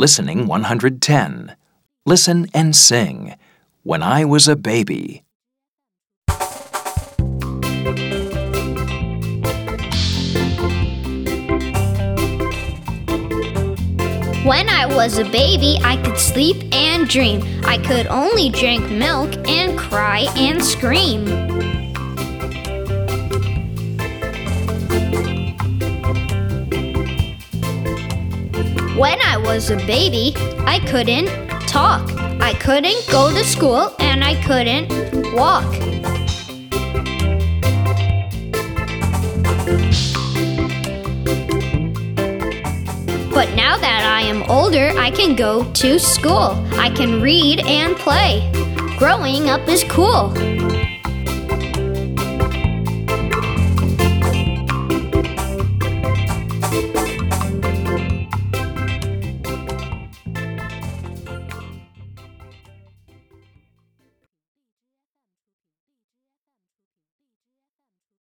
Listening 110. Listen and sing. When I was a baby. When I was a baby, I could sleep and dream. I could only drink milk and cry and scream. When I was a baby, I couldn't talk. I couldn't go to school and I couldn't walk. But now that I am older, I can go to school. I can read and play. Growing up is cool.